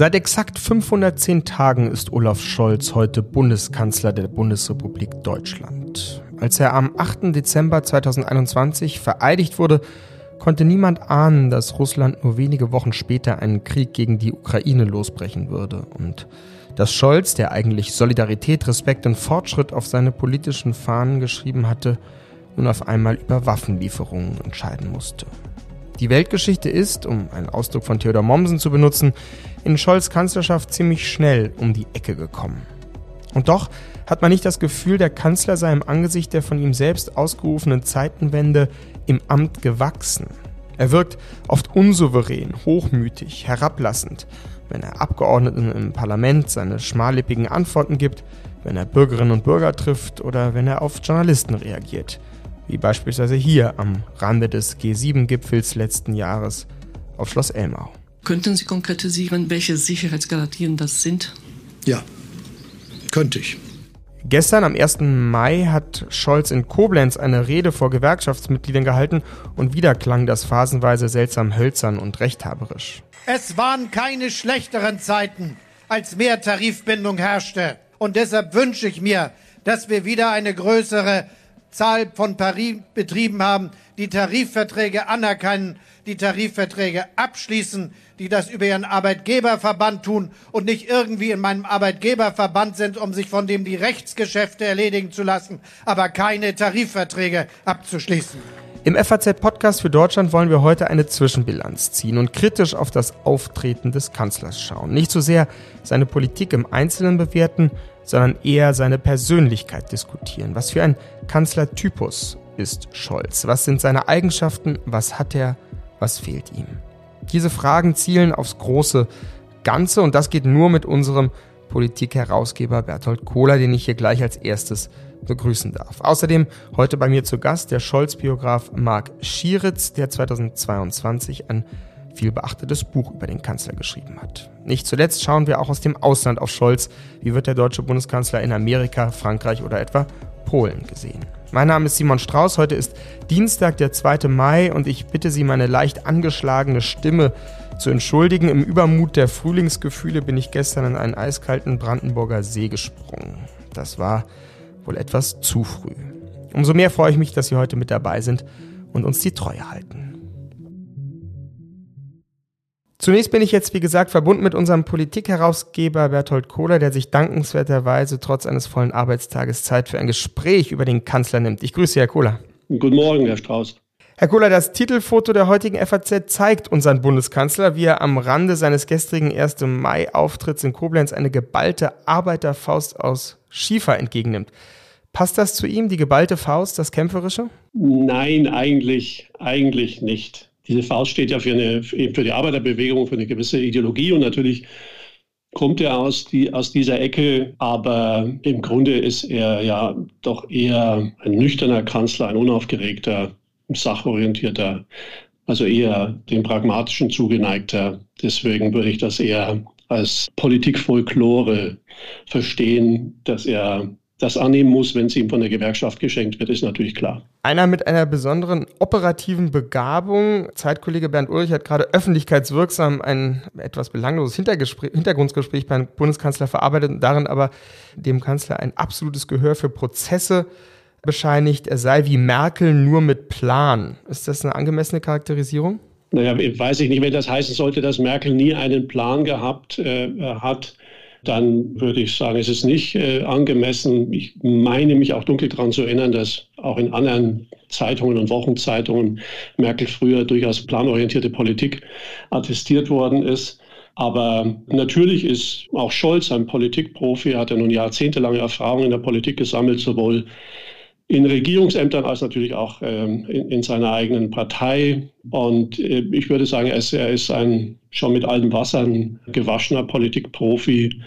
Seit exakt 510 Tagen ist Olaf Scholz heute Bundeskanzler der Bundesrepublik Deutschland. Als er am 8. Dezember 2021 vereidigt wurde, konnte niemand ahnen, dass Russland nur wenige Wochen später einen Krieg gegen die Ukraine losbrechen würde und dass Scholz, der eigentlich Solidarität, Respekt und Fortschritt auf seine politischen Fahnen geschrieben hatte, nun auf einmal über Waffenlieferungen entscheiden musste. Die Weltgeschichte ist, um einen Ausdruck von Theodor Mommsen zu benutzen, in Scholz Kanzlerschaft ziemlich schnell um die Ecke gekommen. Und doch hat man nicht das Gefühl, der Kanzler sei im Angesicht der von ihm selbst ausgerufenen Zeitenwende im Amt gewachsen. Er wirkt oft unsouverän, hochmütig, herablassend, wenn er Abgeordneten im Parlament seine schmallippigen Antworten gibt, wenn er Bürgerinnen und Bürger trifft oder wenn er auf Journalisten reagiert, wie beispielsweise hier am Rande des G7-Gipfels letzten Jahres auf Schloss Elmau. Könnten Sie konkretisieren, welche Sicherheitsgarantien das sind? Ja, könnte ich. Gestern am 1. Mai hat Scholz in Koblenz eine Rede vor Gewerkschaftsmitgliedern gehalten und wieder klang das phasenweise seltsam hölzern und rechthaberisch. Es waren keine schlechteren Zeiten, als mehr Tarifbindung herrschte. Und deshalb wünsche ich mir, dass wir wieder eine größere Zahl von Tarifbetrieben haben, die Tarifverträge anerkennen, die Tarifverträge abschließen, die das über ihren Arbeitgeberverband tun und nicht irgendwie in meinem Arbeitgeberverband sind, um sich von dem die Rechtsgeschäfte erledigen zu lassen, aber keine Tarifverträge abzuschließen. Im FAZ-Podcast für Deutschland wollen wir heute eine Zwischenbilanz ziehen und kritisch auf das Auftreten des Kanzlers schauen. Nicht so sehr seine Politik im Einzelnen bewerten, sondern eher seine Persönlichkeit diskutieren. Was für ein Kanzlertypus ist Scholz? Was sind seine Eigenschaften? Was hat er? Was fehlt ihm? Diese Fragen zielen aufs große Ganze und das geht nur mit unserem Politikherausgeber Berthold Kohler, den ich hier gleich als erstes begrüßen darf. Außerdem heute bei mir zu Gast der Scholz-Biograf Marc Schieritz, der 2022 ein viel beachtetes Buch über den Kanzler geschrieben hat. Nicht zuletzt schauen wir auch aus dem Ausland auf Scholz. Wie wird der deutsche Bundeskanzler in Amerika, Frankreich oder etwa Polen gesehen? Mein Name ist Simon Strauß. Heute ist Dienstag, der 2. Mai und ich bitte Sie, meine leicht angeschlagene Stimme zu entschuldigen. Im Übermut der Frühlingsgefühle bin ich gestern in einen eiskalten Brandenburger See gesprungen. Das war wohl etwas zu früh. Umso mehr freue ich mich, dass Sie heute mit dabei sind und uns die Treue halten. Zunächst bin ich jetzt, wie gesagt, verbunden mit unserem Politikherausgeber Berthold Kohler, der sich dankenswerterweise trotz eines vollen Arbeitstages Zeit für ein Gespräch über den Kanzler nimmt. Ich grüße Sie, Herr Kohler. Guten Morgen, Herr Strauß. Herr Kohler, das Titelfoto der heutigen FAZ zeigt unseren Bundeskanzler, wie er am Rande seines gestrigen 1. Mai-Auftritts in Koblenz eine geballte Arbeiterfaust aus Schiefer entgegennimmt. Passt das zu ihm, die geballte Faust, das Kämpferische? Nein, eigentlich, eigentlich nicht. Diese Faust steht ja für, eine, für die Arbeiterbewegung, für eine gewisse Ideologie und natürlich kommt er aus, die, aus dieser Ecke, aber im Grunde ist er ja doch eher ein nüchterner Kanzler, ein unaufgeregter, sachorientierter, also eher dem pragmatischen zugeneigter. Deswegen würde ich das eher als Politikfolklore verstehen, dass er das annehmen muss, wenn es ihm von der Gewerkschaft geschenkt wird, ist natürlich klar. Einer mit einer besonderen operativen Begabung. Zeitkollege Bernd Ulrich hat gerade öffentlichkeitswirksam ein etwas belangloses Hintergrundgespräch beim Bundeskanzler verarbeitet und darin aber dem Kanzler ein absolutes Gehör für Prozesse bescheinigt. Er sei wie Merkel nur mit Plan. Ist das eine angemessene Charakterisierung? Naja, weiß ich nicht, wenn das heißen sollte, dass Merkel nie einen Plan gehabt äh, hat dann würde ich sagen, es ist nicht äh, angemessen. Ich meine mich auch dunkel daran zu erinnern, dass auch in anderen Zeitungen und Wochenzeitungen Merkel früher durchaus planorientierte Politik attestiert worden ist. Aber natürlich ist auch Scholz ein Politikprofi, hat ja nun jahrzehntelange Erfahrung in der Politik gesammelt, sowohl in Regierungsämtern als natürlich auch ähm, in, in, seiner eigenen Partei. Und äh, ich würde sagen, er ist, er ist ein schon mit alten Wassern gewaschener Politikprofi,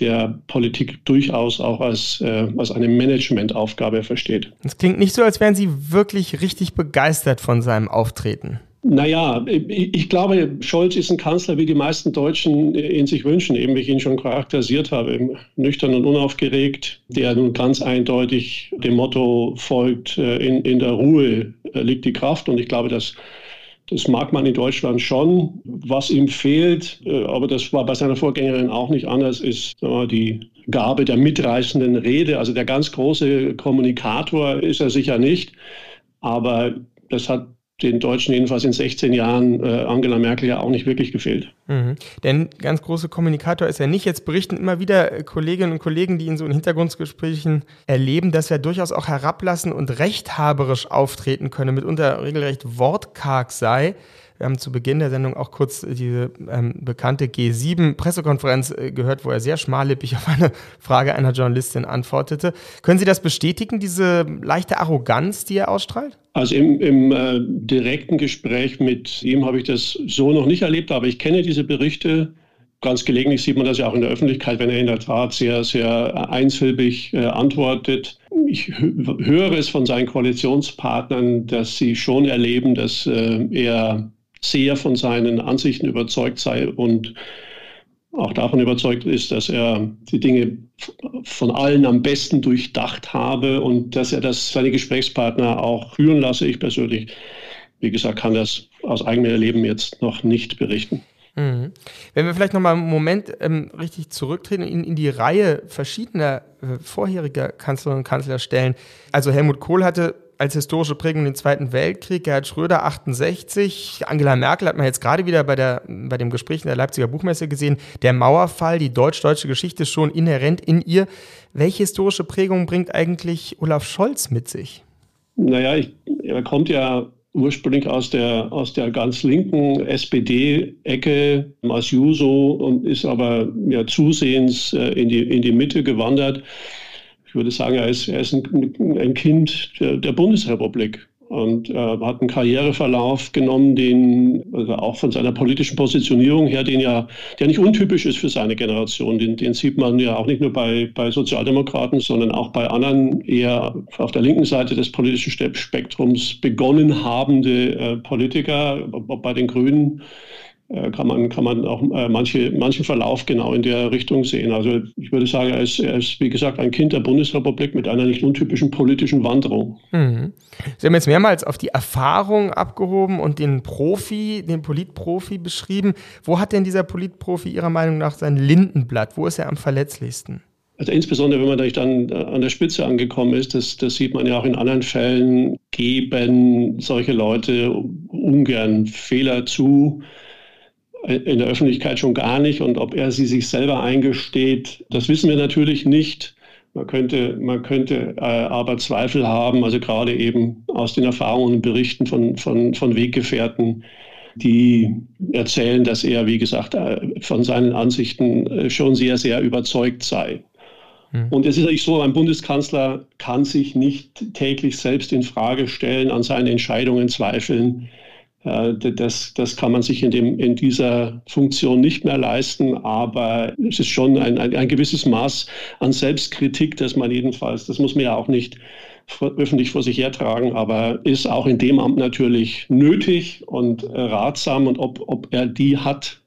der Politik durchaus auch als, äh, als eine Managementaufgabe versteht. Es klingt nicht so, als wären Sie wirklich richtig begeistert von seinem Auftreten. Naja, ich glaube, Scholz ist ein Kanzler, wie die meisten Deutschen ihn sich wünschen, eben wie ich ihn schon charakterisiert habe, nüchtern und unaufgeregt, der nun ganz eindeutig dem Motto folgt, äh, in, in der Ruhe äh, liegt die Kraft. Und ich glaube, dass Das mag man in Deutschland schon. Was ihm fehlt, äh, aber das war bei seiner Vorgängerin auch nicht anders, ist die Gabe der mitreißenden Rede. Also der ganz große Kommunikator ist er sicher nicht. Aber das hat den Deutschen jedenfalls in 16 Jahren äh, Angela Merkel ja auch nicht wirklich gefehlt. Mhm. Denn ganz große Kommunikator ist er nicht. Jetzt berichten immer wieder äh, Kolleginnen und Kollegen, die ihn so in Hintergrundgesprächen erleben, dass er durchaus auch herablassen und rechthaberisch auftreten könne, mitunter regelrecht wortkarg sei. Wir haben zu Beginn der Sendung auch kurz diese ähm, bekannte G7-Pressekonferenz äh, gehört, wo er sehr schmallippig auf eine Frage einer Journalistin antwortete. Können Sie das bestätigen, diese leichte Arroganz, die er ausstrahlt? Also im, im äh, direkten Gespräch mit ihm habe ich das so noch nicht erlebt, aber ich kenne diese Berichte. Ganz gelegentlich sieht man das ja auch in der Öffentlichkeit, wenn er in der Tat sehr, sehr einsilbig äh, antwortet. Ich höre es von seinen Koalitionspartnern, dass sie schon erleben, dass äh, er sehr von seinen Ansichten überzeugt sei und auch davon überzeugt ist, dass er die Dinge von allen am besten durchdacht habe und dass er das seine Gesprächspartner auch führen lasse. Ich persönlich, wie gesagt, kann das aus eigenem Erleben jetzt noch nicht berichten. Mhm. Wenn wir vielleicht noch mal einen Moment ähm, richtig zurücktreten in, in die Reihe verschiedener äh, vorheriger Kanzlerinnen und Kanzler stellen. Also Helmut Kohl hatte als historische Prägung den Zweiten Weltkrieg, Gerhard Schröder 68, Angela Merkel hat man jetzt gerade wieder bei, der, bei dem Gespräch in der Leipziger Buchmesse gesehen, der Mauerfall, die deutsch-deutsche Geschichte schon inhärent in ihr. Welche historische Prägung bringt eigentlich Olaf Scholz mit sich? Naja, ich, er kommt ja ursprünglich aus der, aus der ganz linken SPD-Ecke Juso und ist aber ja zusehends äh, in, die, in die Mitte gewandert ich würde sagen, er ist, er ist ein, ein Kind der, der, Bundesrepublik und äh, hat einen Karriereverlauf genommen, den also auch von seiner politischen Positionierung her, den ja, der nicht untypisch ist für seine Generation. Den, den sieht man ja auch nicht nur bei, bei Sozialdemokraten, sondern auch bei anderen eher auf der linken Seite des politischen Spektrums begonnen habende äh, Politiker, bei den Grünen kann man, kann man auch äh, manche, manchen Verlauf genau in der Richtung sehen. Also ich würde sagen, er ist, er ist, wie gesagt, ein Kind der Bundesrepublik mit einer nicht untypischen politischen Wanderung. Mhm. Sie haben jetzt mehrmals auf die Erfahrung abgehoben und den Profi, den Politprofi beschrieben. Wo hat denn dieser Politprofi Ihrer Meinung nach sein Lindenblatt? Wo ist er am verletzlichsten? Also insbesondere, wenn man dann äh, an der Spitze angekommen ist, das, das sieht man ja auch in anderen Fällen, geben solche Leute ungern Fehler zu in der Öffentlichkeit schon gar nicht. Und ob er sie sich selber eingesteht, das wissen wir natürlich nicht. Man könnte, man könnte äh, aber Zweifel haben, also gerade eben aus den Erfahrungen und Berichten von, von, von Weggefährten, die erzählen, dass er, wie gesagt, äh, von seinen Ansichten äh, schon sehr, sehr überzeugt sei. Hm. Und es ist eigentlich so, ein Bundeskanzler kann sich nicht täglich selbst in Frage stellen, an seinen Entscheidungen zweifeln. Äh, das, das kann man sich in, dem, in dieser Funktion nicht mehr leisten, aber es ist schon ein, ein, ein gewisses Maß an Selbstkritik, dass man jedenfalls, das muss man ja auch nicht öffentlich vor sich hertragen, aber ist auch in dem Amt natürlich nötig und äh, ratsam und ob, ob er die hat,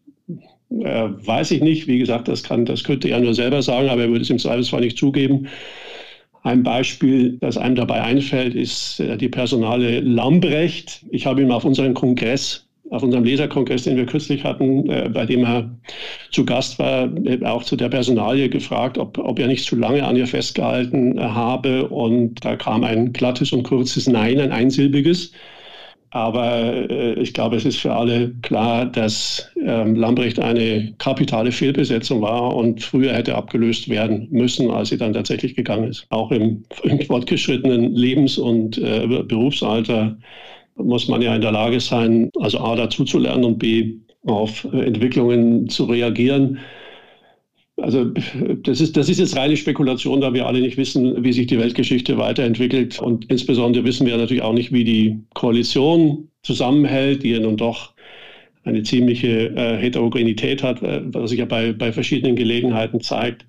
äh, weiß ich nicht. Wie gesagt, das, kann, das könnte er nur selber sagen, aber er würde es im Zweifelsfall nicht zugeben. Ein Beispiel, das einem dabei einfällt, ist äh, die Personale Lambrecht. Ich habe ihn auf unserem Kongress auf unserem Leserkongress, den wir kürzlich hatten, äh, bei dem er zu Gast war, äh, auch zu der Personalie gefragt, ob, ob er nicht zu lange an ihr festgehalten habe. Und da kam ein glattes und kurzes Nein, ein einsilbiges. Aber äh, ich glaube, es ist für alle klar, dass ähm, Lambrecht eine kapitale Fehlbesetzung war und früher hätte abgelöst werden müssen, als sie dann tatsächlich gegangen ist. Auch im, im fortgeschrittenen Lebens- und äh, Berufsalter muss man ja in der Lage sein, also A dazu zu lernen und B auf Entwicklungen zu reagieren. Also das ist, das ist jetzt reine Spekulation, da wir alle nicht wissen, wie sich die Weltgeschichte weiterentwickelt. Und insbesondere wissen wir natürlich auch nicht, wie die Koalition zusammenhält, die ja nun doch eine ziemliche äh, Heterogenität hat, äh, was sich ja bei, bei verschiedenen Gelegenheiten zeigt.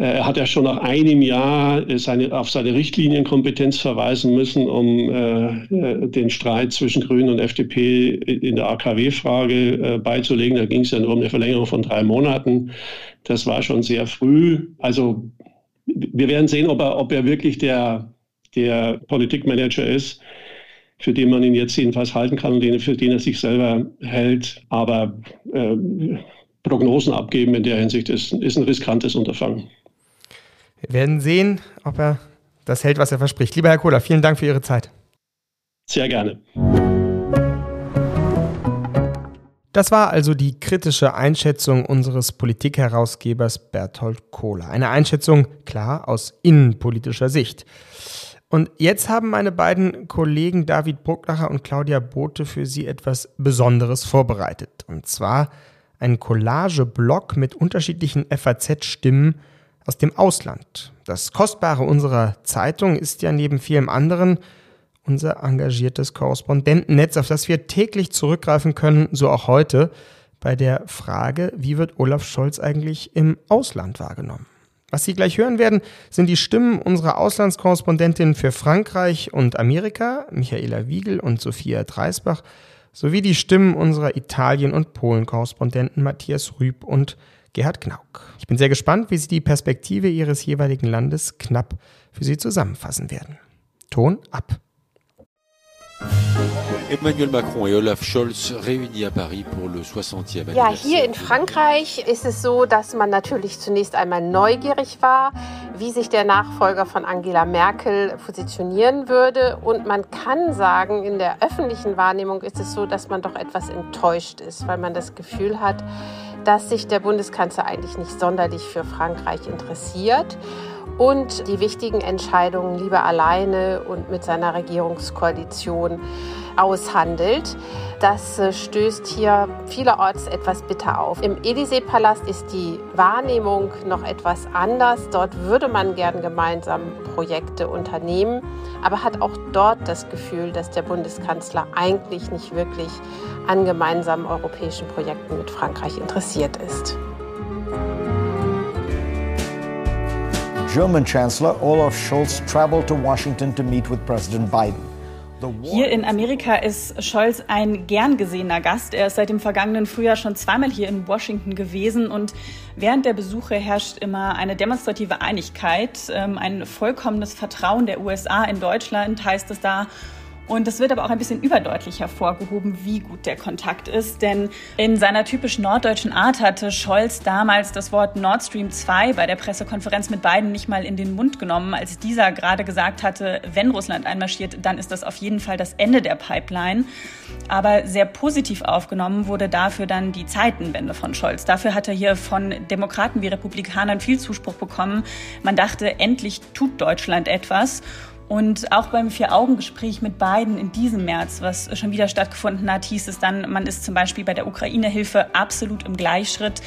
Äh, er hat ja schon nach einem Jahr seine, auf seine Richtlinienkompetenz verweisen müssen, um äh, den Streit zwischen Grünen und FDP in der AKW-Frage äh, beizulegen. Da ging es ja nur um eine Verlängerung von drei Monaten. Das war schon sehr früh. Also wir werden sehen, ob er, ob er wirklich der, der Politikmanager ist, für den man ihn jetzt jedenfalls halten kann und für den er sich selber hält. Aber äh, Prognosen abgeben in der Hinsicht ist, ist ein riskantes Unterfangen. Wir werden sehen, ob er das hält, was er verspricht. Lieber Herr Kohler, vielen Dank für Ihre Zeit. Sehr gerne. Das war also die kritische Einschätzung unseres Politikherausgebers Berthold Kohler. Eine Einschätzung, klar, aus innenpolitischer Sicht. Und jetzt haben meine beiden Kollegen David Brucklacher und Claudia Bote für Sie etwas Besonderes vorbereitet. Und zwar einen Collage-Blog mit unterschiedlichen FAZ-Stimmen aus dem Ausland. Das Kostbare unserer Zeitung ist ja neben vielem anderen unser engagiertes Korrespondentennetz, auf das wir täglich zurückgreifen können, so auch heute bei der Frage, wie wird Olaf Scholz eigentlich im Ausland wahrgenommen? Was Sie gleich hören werden, sind die Stimmen unserer Auslandskorrespondentinnen für Frankreich und Amerika, Michaela Wiegel und Sophia Dreisbach, sowie die Stimmen unserer Italien- und Polen-Korrespondenten Matthias Rüb und Gerhard Knauk. Ich bin sehr gespannt, wie Sie die Perspektive Ihres jeweiligen Landes knapp für Sie zusammenfassen werden. Ton ab. Emmanuel Macron et Olaf Scholz réunis à Paris pour le 60e Ja, hier in Frankreich ist es so, dass man natürlich zunächst einmal neugierig war, wie sich der Nachfolger von Angela Merkel positionieren würde. Und man kann sagen, in der öffentlichen Wahrnehmung ist es so, dass man doch etwas enttäuscht ist, weil man das Gefühl hat, dass sich der Bundeskanzler eigentlich nicht sonderlich für Frankreich interessiert und die wichtigen Entscheidungen lieber alleine und mit seiner Regierungskoalition aushandelt. Das äh, stößt hier vielerorts etwas bitter auf. Im Élysée-Palast ist die Wahrnehmung noch etwas anders. Dort würde man gern gemeinsam Projekte unternehmen, aber hat auch dort das Gefühl, dass der Bundeskanzler eigentlich nicht wirklich an gemeinsamen europäischen Projekten mit Frankreich interessiert ist. German Chancellor Olaf Scholz traveled to Washington to meet with President Biden. Hier in Amerika ist Scholz ein gern gesehener Gast. Er ist seit dem vergangenen Frühjahr schon zweimal hier in Washington gewesen und während der Besuche herrscht immer eine demonstrative Einigkeit, ähm, ein vollkommenes Vertrauen der USA in Deutschland heißt es da. Und es wird aber auch ein bisschen überdeutlich hervorgehoben, wie gut der Kontakt ist. Denn in seiner typisch norddeutschen Art hatte Scholz damals das Wort Nord Stream 2 bei der Pressekonferenz mit Biden nicht mal in den Mund genommen, als dieser gerade gesagt hatte, wenn Russland einmarschiert, dann ist das auf jeden Fall das Ende der Pipeline. Aber sehr positiv aufgenommen wurde dafür dann die Zeitenwende von Scholz. Dafür hat er hier von Demokraten wie Republikanern viel Zuspruch bekommen. Man dachte, endlich tut Deutschland etwas. Und auch beim Vier-Augen-Gespräch mit beiden in diesem März, was schon wieder stattgefunden hat, hieß es dann, man ist zum Beispiel bei der Ukraine-Hilfe absolut im Gleichschritt.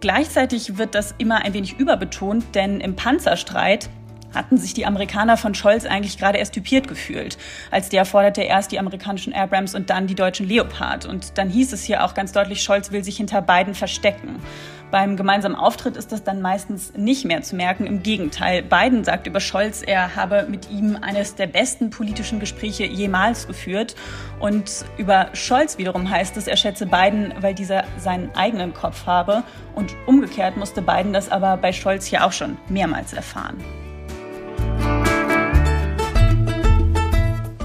Gleichzeitig wird das immer ein wenig überbetont, denn im Panzerstreit hatten sich die Amerikaner von Scholz eigentlich gerade erst typiert gefühlt. Als der forderte erst die amerikanischen Abrams und dann die deutschen Leopard. Und dann hieß es hier auch ganz deutlich, Scholz will sich hinter beiden verstecken. Beim gemeinsamen Auftritt ist das dann meistens nicht mehr zu merken. Im Gegenteil, Biden sagt über Scholz, er habe mit ihm eines der besten politischen Gespräche jemals geführt. Und über Scholz wiederum heißt es, er schätze Biden, weil dieser seinen eigenen Kopf habe. Und umgekehrt musste Biden das aber bei Scholz hier auch schon mehrmals erfahren.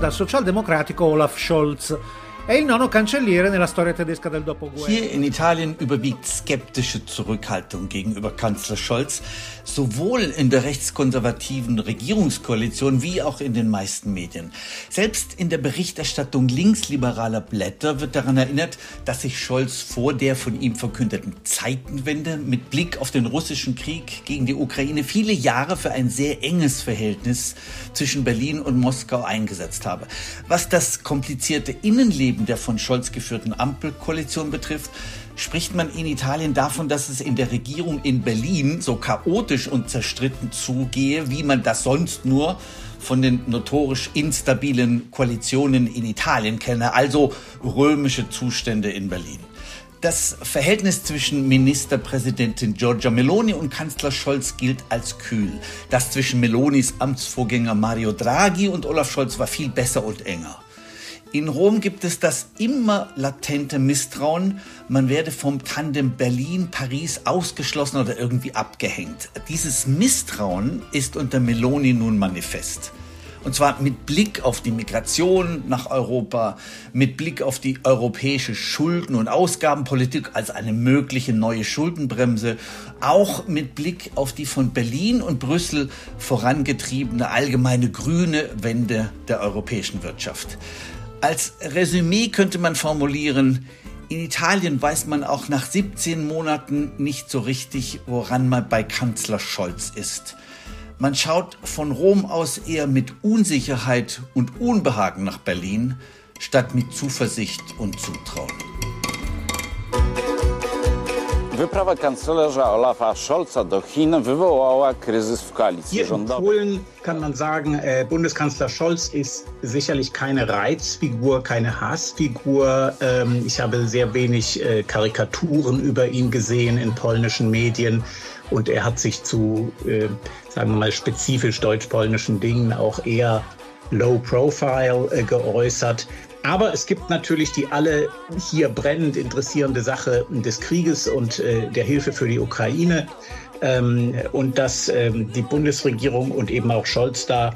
dal socialdemocratico Olaf Scholz. È il nono cancelliere nella storia tedesca del dopoguerra. Hier in Italien überwiegt skeptische Zurückhaltung gegenüber Kanzler Scholz, sowohl in der rechtskonservativen Regierungskoalition wie auch in den meisten Medien. Selbst in der Berichterstattung linksliberaler Blätter wird daran erinnert, dass sich Scholz vor der von ihm verkündeten Zeitenwende mit Blick auf den russischen Krieg gegen die Ukraine viele Jahre für ein sehr enges Verhältnis zwischen Berlin und Moskau eingesetzt habe. Was das komplizierte Innenleben Leben der von Scholz geführten Ampelkoalition betrifft, spricht man in Italien davon, dass es in der Regierung in Berlin so chaotisch und zerstritten zugehe, wie man das sonst nur von den notorisch instabilen Koalitionen in Italien kenne, also römische Zustände in Berlin. Das Verhältnis zwischen Ministerpräsidentin Giorgia Meloni und Kanzler Scholz gilt als kühl. Das zwischen Melonis Amtsvorgänger Mario Draghi und Olaf Scholz war viel besser und enger. In Rom gibt es das immer latente Misstrauen, man werde vom Tandem Berlin-Paris ausgeschlossen oder irgendwie abgehängt. Dieses Misstrauen ist unter Meloni nun manifest. Und zwar mit Blick auf die Migration nach Europa, mit Blick auf die europäische Schulden- und Ausgabenpolitik als eine mögliche neue Schuldenbremse, auch mit Blick auf die von Berlin und Brüssel vorangetriebene allgemeine grüne Wende der europäischen Wirtschaft. Als Resümee könnte man formulieren, in Italien weiß man auch nach 17 Monaten nicht so richtig, woran man bei Kanzler Scholz ist. Man schaut von Rom aus eher mit Unsicherheit und Unbehagen nach Berlin, statt mit Zuversicht und Zutrauen. Wyprawa kanclerza Olafa Scholza do Chin wywołała kryzys w koalicji Hier in rządowej. Polen kann man sagen, äh, Bundeskanzler Scholz ist sicherlich keine Reizfigur, keine Hassfigur. Ähm, ich habe sehr wenig äh, Karikaturen über ihn gesehen in polnischen Medien. Und er hat sich zu, äh, sagen wir mal, spezifisch deutsch-polnischen Dingen auch eher low profile äh, geäußert. Aber es gibt natürlich die alle hier brennend interessierende Sache des Krieges und äh, der Hilfe für die Ukraine. Ähm, und dass ähm, die Bundesregierung und eben auch Scholz da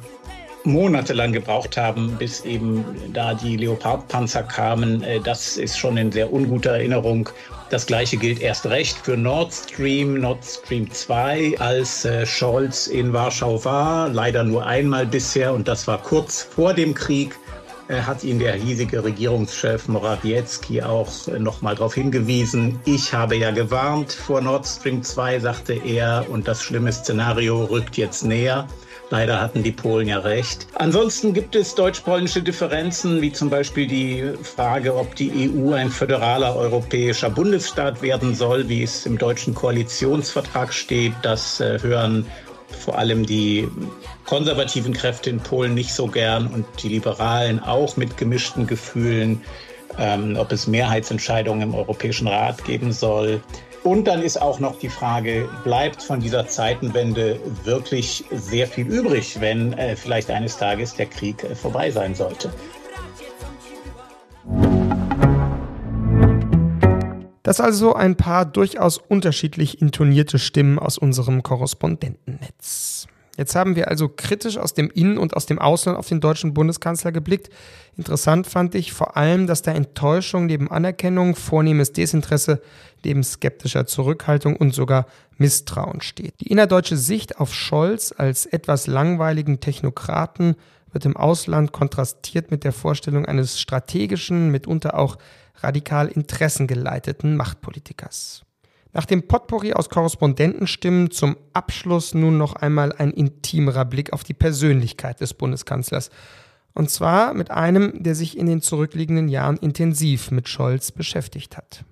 monatelang gebraucht haben, bis eben da die Leopardpanzer kamen. Äh, das ist schon in sehr unguter Erinnerung. Das gleiche gilt erst recht für Nord Stream, Nord Stream 2, als äh, Scholz in Warschau war, leider nur einmal bisher und das war kurz vor dem Krieg hat ihn der hiesige Regierungschef Morawiecki auch äh, noch mal darauf hingewiesen. Ich habe ja gewarnt vor Nord Stream 2, sagte er, und das schlimme Szenario rückt jetzt näher. Leider hatten die Polen ja recht. Ansonsten gibt es deutsch-polnische Differenzen, wie zum Beispiel die Frage, ob die EU ein föderaler europäischer Bundesstaat werden soll, wie es im deutschen Koalitionsvertrag steht. Das äh, hören vor allem die konservativen Kräfte in Polen nicht so gern und die Liberalen auch mit gemischten Gefühlen, ähm, ob es Mehrheitsentscheidungen im Europäischen Rat geben soll. Und dann ist auch noch die Frage, bleibt von dieser Zeitenwende wirklich sehr viel übrig, wenn äh, vielleicht eines Tages der Krieg äh, vorbei sein sollte? Das also ein paar durchaus unterschiedlich intonierte Stimmen aus unserem Korrespondentennetz. Jetzt haben wir also kritisch aus dem Innen- und aus dem Ausland auf den deutschen Bundeskanzler geblickt. Interessant fand ich vor allem, dass da Enttäuschung neben Anerkennung, vornehmes Desinteresse neben skeptischer Zurückhaltung und sogar Misstrauen steht. Die innerdeutsche Sicht auf Scholz als etwas langweiligen Technokraten wird im Ausland kontrastiert mit der Vorstellung eines strategischen, mitunter auch radikal interessengeleiteten Machtpolitikers. Nach dem Potpourri aus Korrespondentenstimmen zum Abschluss nun noch einmal ein intimerer Blick auf die Persönlichkeit des Bundeskanzlers. Und zwar mit einem, der sich in den zurückliegenden Jahren intensiv mit Scholz beschäftigt hat.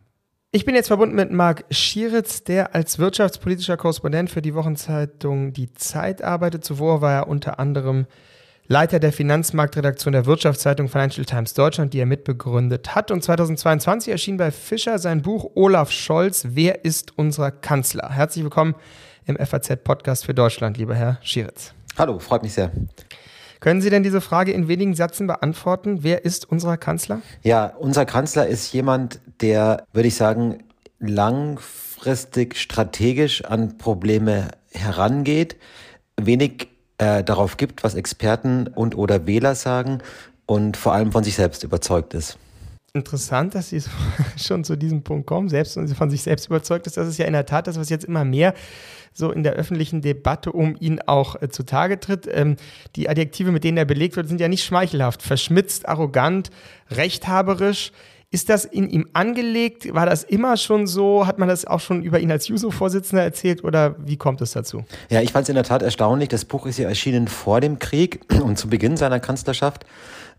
Ich bin jetzt verbunden mit Marc Schieritz, der als wirtschaftspolitischer Korrespondent für die Wochenzeitung Die Zeit arbeitet. Zuvor war er unter anderem Leiter der Finanzmarktredaktion der Wirtschaftszeitung Financial Times Deutschland, die er mitbegründet hat. Und 2022 erschien bei Fischer sein Buch Olaf Scholz, Wer ist unser Kanzler? Herzlich willkommen im FAZ-Podcast für Deutschland, lieber Herr Schieritz. Hallo, freut mich sehr. Können Sie denn diese Frage in wenigen Sätzen beantworten? Wer ist unser Kanzler? Ja, unser Kanzler ist jemand, der, würde ich sagen, langfristig strategisch an Probleme herangeht, wenig äh, darauf gibt, was Experten und oder Wähler sagen und vor allem von sich selbst überzeugt ist. Interessant, dass Sie schon zu diesem Punkt kommen, selbst und von sich selbst überzeugt ist. Das ist ja in der Tat das, was jetzt immer mehr so in der öffentlichen Debatte um ihn auch äh, zutage tritt. Ähm, die Adjektive, mit denen er belegt wird, sind ja nicht schmeichelhaft. Verschmitzt, arrogant, rechthaberisch. Ist das in ihm angelegt? War das immer schon so? Hat man das auch schon über ihn als Juso-Vorsitzender erzählt oder wie kommt es dazu? Ja, ich fand es in der Tat erstaunlich. Das Buch ist ja erschienen vor dem Krieg und zu Beginn seiner Kanzlerschaft.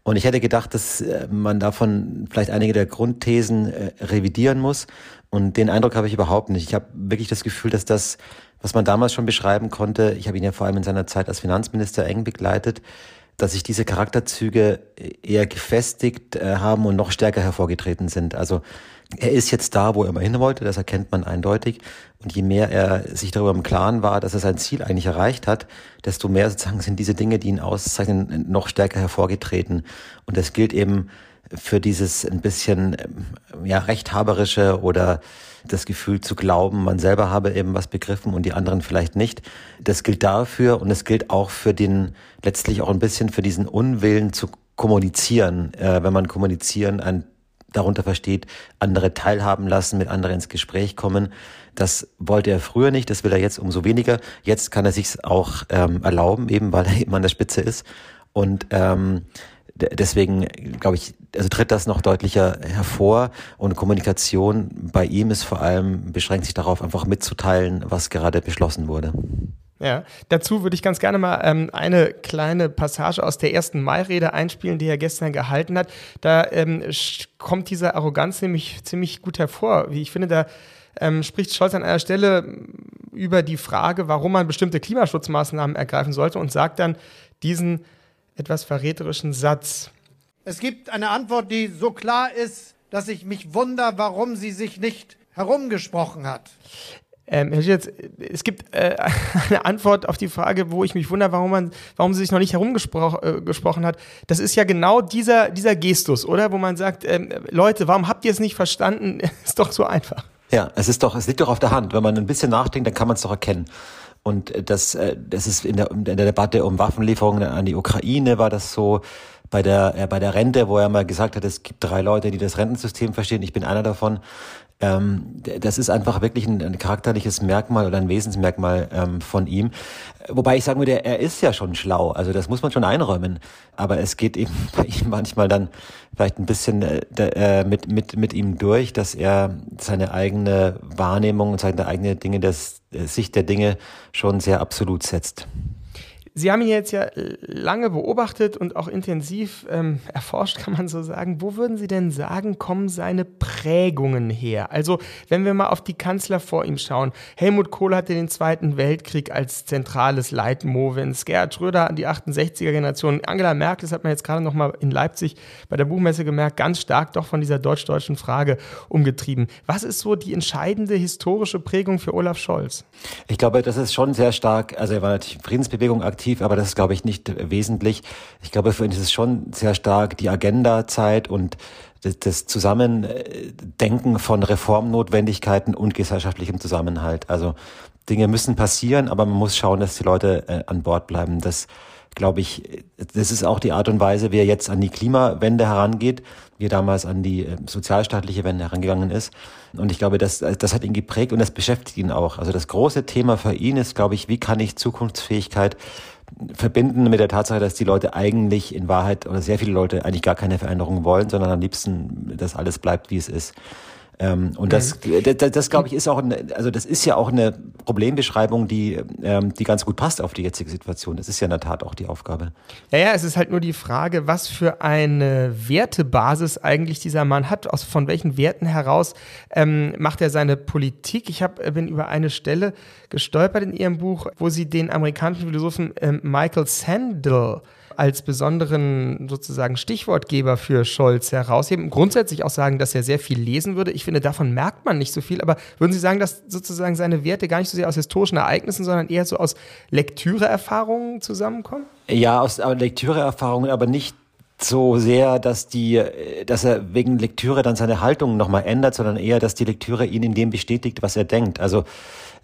Und ich hätte gedacht, dass äh, man davon vielleicht einige der Grundthesen äh, revidieren muss. Und den Eindruck habe ich überhaupt nicht. Ich habe wirklich das Gefühl, dass das, was man damals schon beschreiben konnte, ich habe ihn ja vor allem in seiner Zeit als Finanzminister eng begleitet, dass sich diese Charakterzüge eher gefestigt äh, haben und noch stärker hervorgetreten sind. Also er ist jetzt da, wo er immer hin wollte, das erkennt man eindeutig. Und je mehr er sich darüber im Klaren war, dass er sein Ziel eigentlich erreicht hat, desto mehr sozusagen sind diese Dinge, die ihn auszeichnen, noch stärker hervorgetreten. Und das gilt eben für dieses ein bisschen ja rechthaberische oder das Gefühl zu glauben, man selber habe eben was begriffen und die anderen vielleicht nicht. Das gilt dafür und es gilt auch für den letztlich auch ein bisschen für diesen Unwillen zu kommunizieren, äh, wenn man kommunizieren ein darunter versteht, andere teilhaben lassen, mit anderen ins Gespräch kommen. Das wollte er früher nicht, das will er jetzt umso weniger. Jetzt kann er sich auch ähm, erlauben, eben weil er eben an der Spitze ist. Und ähm, deswegen glaube ich, also tritt das noch deutlicher hervor und Kommunikation bei ihm ist vor allem, beschränkt sich darauf, einfach mitzuteilen, was gerade beschlossen wurde. Ja, dazu würde ich ganz gerne mal ähm, eine kleine Passage aus der ersten Mai-Rede einspielen, die er gestern gehalten hat. Da ähm, kommt diese Arroganz nämlich ziemlich gut hervor. Wie ich finde, da ähm, spricht Scholz an einer Stelle über die Frage, warum man bestimmte Klimaschutzmaßnahmen ergreifen sollte und sagt dann diesen etwas verräterischen Satz. Es gibt eine Antwort, die so klar ist, dass ich mich wundere, warum sie sich nicht herumgesprochen hat. Ähm, Herr Schitz, es gibt äh, eine Antwort auf die Frage, wo ich mich wundere, warum man, warum sie sich noch nicht herumgesprochen äh, hat. Das ist ja genau dieser, dieser Gestus, oder? Wo man sagt, ähm, Leute, warum habt ihr es nicht verstanden? ist doch so einfach. Ja, es ist doch, es liegt doch auf der Hand. Wenn man ein bisschen nachdenkt, dann kann man es doch erkennen. Und äh, das, äh, das ist in der, in der Debatte um Waffenlieferungen an die Ukraine war das so. Bei der, äh, bei der Rente, wo er mal gesagt hat, es gibt drei Leute, die das Rentensystem verstehen. Ich bin einer davon. Ähm, das ist einfach wirklich ein, ein, charakterliches Merkmal oder ein Wesensmerkmal ähm, von ihm. Wobei ich sagen würde, er ist ja schon schlau, also das muss man schon einräumen. Aber es geht eben bei ihm manchmal dann vielleicht ein bisschen äh, äh, mit, mit, mit ihm durch, dass er seine eigene Wahrnehmung und seine eigene Dinge, das, äh, Sicht der Dinge schon sehr absolut setzt. Sie haben ihn jetzt ja lange beobachtet und auch intensiv ähm, erforscht, kann man so sagen. Wo würden Sie denn sagen, kommen seine Prägungen her? Also, wenn wir mal auf die Kanzler vor ihm schauen. Helmut Kohl hatte den Zweiten Weltkrieg als zentrales Leitmovens. Gerhard Schröder an die 68er-Generation. Angela Merkel, das hat man jetzt gerade noch mal in Leipzig bei der Buchmesse gemerkt, ganz stark doch von dieser deutsch-deutschen Frage umgetrieben. Was ist so die entscheidende historische Prägung für Olaf Scholz? Ich glaube, das ist schon sehr stark. Also, er war natürlich Friedensbewegung aktiv aktiv, aber das ist, glaube ich, nicht wesentlich. Ich glaube, für ihn ist es schon sehr stark die Agenda-Zeit und das Zusammendenken von Reformnotwendigkeiten und gesellschaftlichem Zusammenhalt. Also Dinge müssen passieren, aber man muss schauen, dass die Leute äh, an Bord bleiben. Das glaube ich, das ist auch die Art und Weise, wie er jetzt an die Klimawende herangeht, wie er damals an die äh, sozialstaatliche Wende herangegangen ist. Und ich glaube, das, das hat ihn geprägt und das beschäftigt ihn auch. Also das große Thema für ihn ist, glaube ich, wie kann ich Zukunftsfähigkeit verbinden mit der Tatsache, dass die Leute eigentlich in Wahrheit oder sehr viele Leute eigentlich gar keine Veränderung wollen, sondern am liebsten, dass alles bleibt, wie es ist. Ähm, und das, mhm. das, das glaube ich, ist auch, eine, also das ist ja auch eine Problembeschreibung, die, ähm, die ganz gut passt auf die jetzige Situation. Das ist ja in der Tat auch die Aufgabe. Ja, ja, es ist halt nur die Frage, was für eine Wertebasis eigentlich dieser Mann hat, aus von welchen Werten heraus ähm, macht er seine Politik. Ich hab, bin über eine Stelle gestolpert in Ihrem Buch, wo Sie den amerikanischen Philosophen ähm, Michael Sandel als besonderen sozusagen Stichwortgeber für Scholz herausheben. Grundsätzlich auch sagen, dass er sehr viel lesen würde. Ich finde, davon merkt man nicht so viel. Aber würden Sie sagen, dass sozusagen seine Werte gar nicht so sehr aus historischen Ereignissen, sondern eher so aus Lektüreerfahrungen zusammenkommen? Ja, aus Lektüreerfahrungen, aber nicht so sehr, dass die, dass er wegen Lektüre dann seine Haltung nochmal ändert, sondern eher, dass die Lektüre ihn in dem bestätigt, was er denkt. Also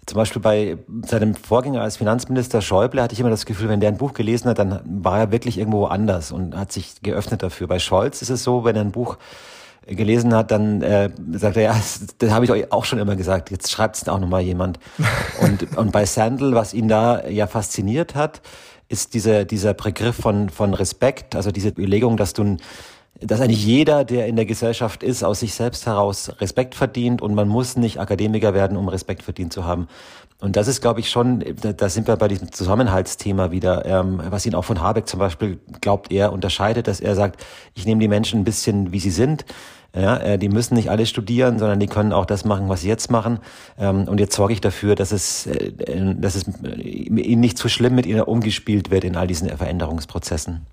zum Beispiel bei seinem Vorgänger als Finanzminister Schäuble hatte ich immer das Gefühl, wenn der ein Buch gelesen hat, dann war er wirklich irgendwo anders und hat sich geöffnet dafür. Bei Scholz ist es so, wenn er ein Buch gelesen hat, dann äh, sagt er, ja, das habe ich euch auch schon immer gesagt, jetzt schreibt es auch nochmal jemand. und, und bei Sandel, was ihn da ja fasziniert hat, ist dieser, dieser Begriff von, von Respekt, also diese Überlegung, dass du dass eigentlich jeder, der in der Gesellschaft ist, aus sich selbst heraus Respekt verdient und man muss nicht Akademiker werden, um Respekt verdient zu haben. Und das ist, glaube ich, schon, da sind wir bei diesem Zusammenhaltsthema wieder, ähm, was ihn auch von Habeck zum Beispiel, glaubt er, unterscheidet, dass er sagt, ich nehme die Menschen ein bisschen, wie sie sind. Ja, äh, die müssen nicht alle studieren, sondern die können auch das machen, was sie jetzt machen. Ähm, und jetzt sorge ich dafür, dass es, äh, dass es ihnen nicht zu schlimm mit ihnen umgespielt wird in all diesen Veränderungsprozessen.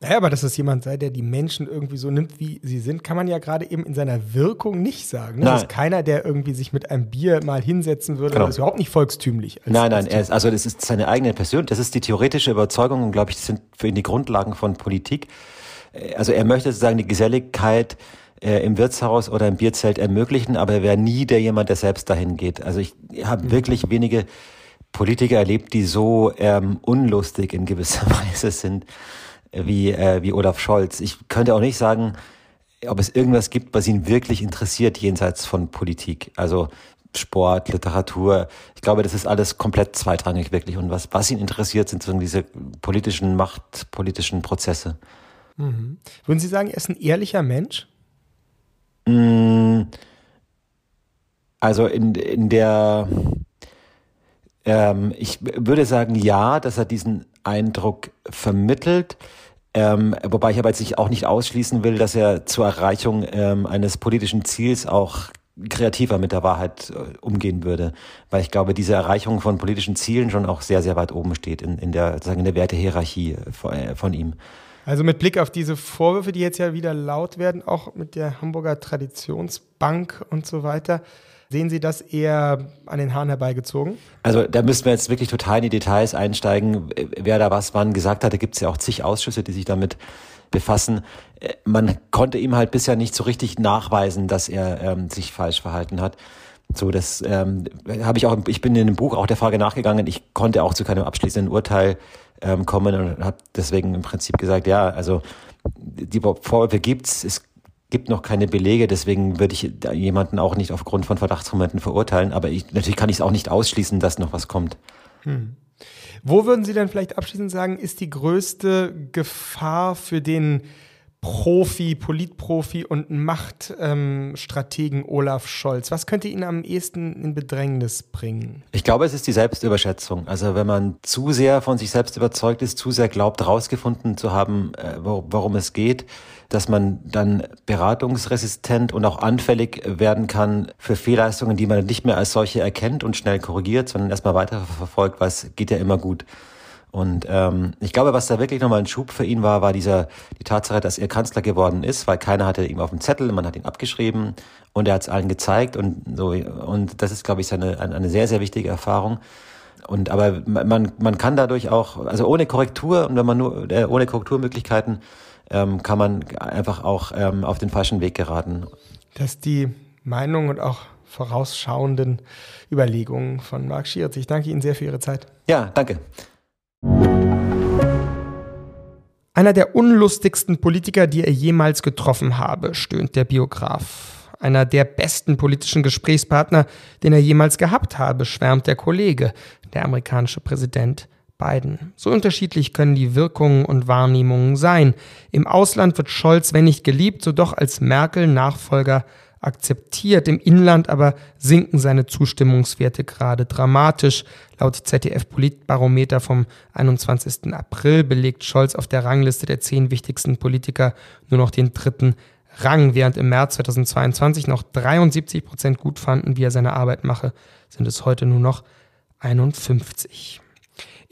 Naja, aber dass es jemand sei, der die Menschen irgendwie so nimmt, wie sie sind, kann man ja gerade eben in seiner Wirkung nicht sagen. Ne? Das ist keiner, der irgendwie sich mit einem Bier mal hinsetzen würde. Genau. Das ist überhaupt nicht volkstümlich. Nein, nein, er ist, also das ist seine eigene Persönlichkeit. Das ist die theoretische Überzeugung und glaube ich, das sind für ihn die Grundlagen von Politik. äh, also er möchte sozusagen die Geselligkeit äh, im Wirtshaus oder im Bierzelt ermöglichen, aber er wäre nie der jemand, der selbst dahin geht. Also ich habe mhm. wirklich wenige Politiker erlebt, die so ähm, unlustig in gewisser Weise sind wie, äh, wie Olaf Scholz. Ich könnte auch nicht sagen, ob es irgendwas gibt, was ihn wirklich interessiert jenseits von Politik. Also Sport, Literatur. Ich glaube, das ist alles komplett zweitrangig wirklich. Und was, was ihn interessiert, sind so diese politischen machtpolitischen Prozesse. Mhm. Würden Sie sagen, er ist ein ehrlicher Mensch? Mm, also in, in der, ähm, ich würde sagen, ja, dass er diesen Eindruck vermittelt. Ähm, wobei ich aber jetzt auch nicht ausschließen will, dass er zur Erreichung ähm, eines politischen Ziels auch kreativer mit der Wahrheit äh, umgehen würde, weil ich glaube, diese Erreichung von politischen Zielen schon auch sehr, sehr weit oben steht in, in der, sozusagen in der Wertehierarchie von, äh, von ihm. Also mit Blick auf diese Vorwürfe, die jetzt ja wieder laut werden, auch mit der Hamburger Traditionsbank und so weiter, Sehen Sie das eher an den Haaren herbeigezogen? Also da müssten wir jetzt wirklich total in die Details einsteigen, wer da was wann gesagt hat. Da gibt es ja auch zig Ausschüsse, die sich damit befassen. Äh, man konnte ihm halt bisher nicht so richtig nachweisen, dass er ähm, sich falsch verhalten hat. So, das ähm, habe ich auch. Ich bin in dem Buch auch der Frage nachgegangen. Ich konnte auch zu keinem abschließenden Urteil ähm, kommen und habe deswegen im Prinzip gesagt, ja, also die Vorwürfe gibt's. Es gibt noch keine Belege, deswegen würde ich jemanden auch nicht aufgrund von Verdachtsmomenten verurteilen. Aber ich, natürlich kann ich es auch nicht ausschließen, dass noch was kommt. Hm. Wo würden Sie denn vielleicht abschließend sagen, ist die größte Gefahr für den Profi, Politprofi und Machtstrategen ähm, Olaf Scholz? Was könnte ihn am ehesten in Bedrängnis bringen? Ich glaube, es ist die Selbstüberschätzung. Also wenn man zu sehr von sich selbst überzeugt ist, zu sehr glaubt, herausgefunden zu haben, äh, worum es geht, dass man dann beratungsresistent und auch anfällig werden kann für Fehlleistungen, die man nicht mehr als solche erkennt und schnell korrigiert, sondern erstmal weiter verfolgt, was geht ja immer gut. Und ähm, ich glaube, was da wirklich nochmal ein Schub für ihn war, war dieser die Tatsache, dass er Kanzler geworden ist, weil keiner hatte ihm auf dem Zettel, man hat ihn abgeschrieben und er hat es allen gezeigt und so und das ist, glaube ich, eine, eine sehr sehr wichtige Erfahrung. Und aber man man kann dadurch auch, also ohne Korrektur und wenn man nur äh, ohne Korrekturmöglichkeiten ähm, kann man einfach auch ähm, auf den falschen Weg geraten. Dass die Meinung und auch vorausschauenden Überlegungen von Marc Schierz. Ich danke Ihnen sehr für Ihre Zeit. Ja, danke. Einer der unlustigsten Politiker, die er jemals getroffen habe, stöhnt der Biograf. Einer der besten politischen Gesprächspartner, den er jemals gehabt habe, schwärmt der Kollege, der amerikanische Präsident Biden. So unterschiedlich können die Wirkungen und Wahrnehmungen sein. Im Ausland wird Scholz, wenn nicht geliebt, so doch als Merkel-Nachfolger akzeptiert. Im Inland aber sinken seine Zustimmungswerte gerade dramatisch. Laut ZDF-Politbarometer vom 21. April belegt Scholz auf der Rangliste der zehn wichtigsten Politiker nur noch den dritten Rang. Während im März 2022 noch 73 Prozent gut fanden, wie er seine Arbeit mache, sind es heute nur noch 51.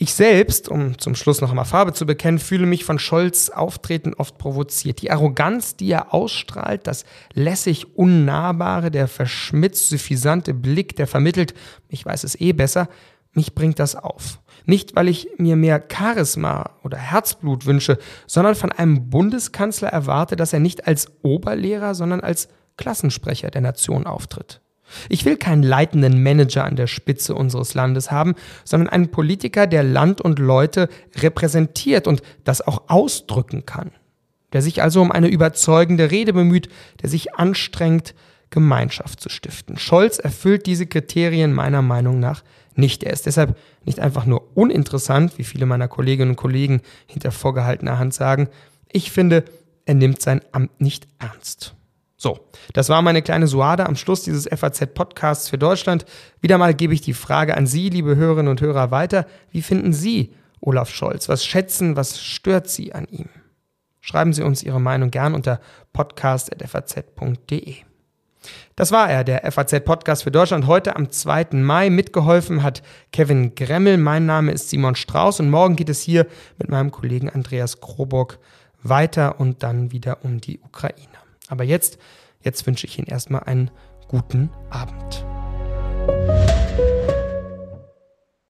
Ich selbst, um zum Schluss noch einmal Farbe zu bekennen, fühle mich von Scholz Auftreten oft provoziert. Die Arroganz, die er ausstrahlt, das lässig Unnahbare, der verschmitzt suffisante Blick, der vermittelt, ich weiß es eh besser, mich bringt das auf. Nicht, weil ich mir mehr Charisma oder Herzblut wünsche, sondern von einem Bundeskanzler erwarte, dass er nicht als Oberlehrer, sondern als Klassensprecher der Nation auftritt. Ich will keinen leitenden Manager an der Spitze unseres Landes haben, sondern einen Politiker, der Land und Leute repräsentiert und das auch ausdrücken kann. Der sich also um eine überzeugende Rede bemüht, der sich anstrengt, Gemeinschaft zu stiften. Scholz erfüllt diese Kriterien meiner Meinung nach nicht. Er ist deshalb nicht einfach nur uninteressant, wie viele meiner Kolleginnen und Kollegen hinter vorgehaltener Hand sagen. Ich finde, er nimmt sein Amt nicht ernst. So, das war meine kleine Suade am Schluss dieses FAZ-Podcasts für Deutschland. Wieder mal gebe ich die Frage an Sie, liebe Hörerinnen und Hörer, weiter. Wie finden Sie Olaf Scholz? Was schätzen, was stört Sie an ihm? Schreiben Sie uns Ihre Meinung gern unter podcast.faz.de. Das war er, der FAZ-Podcast für Deutschland, heute am 2. Mai. Mitgeholfen hat Kevin Gremmel. Mein Name ist Simon Strauß und morgen geht es hier mit meinem Kollegen Andreas Krobock weiter und dann wieder um die Ukraine. Aber jetzt, jetzt wünsche ich Ihnen erstmal einen guten Abend.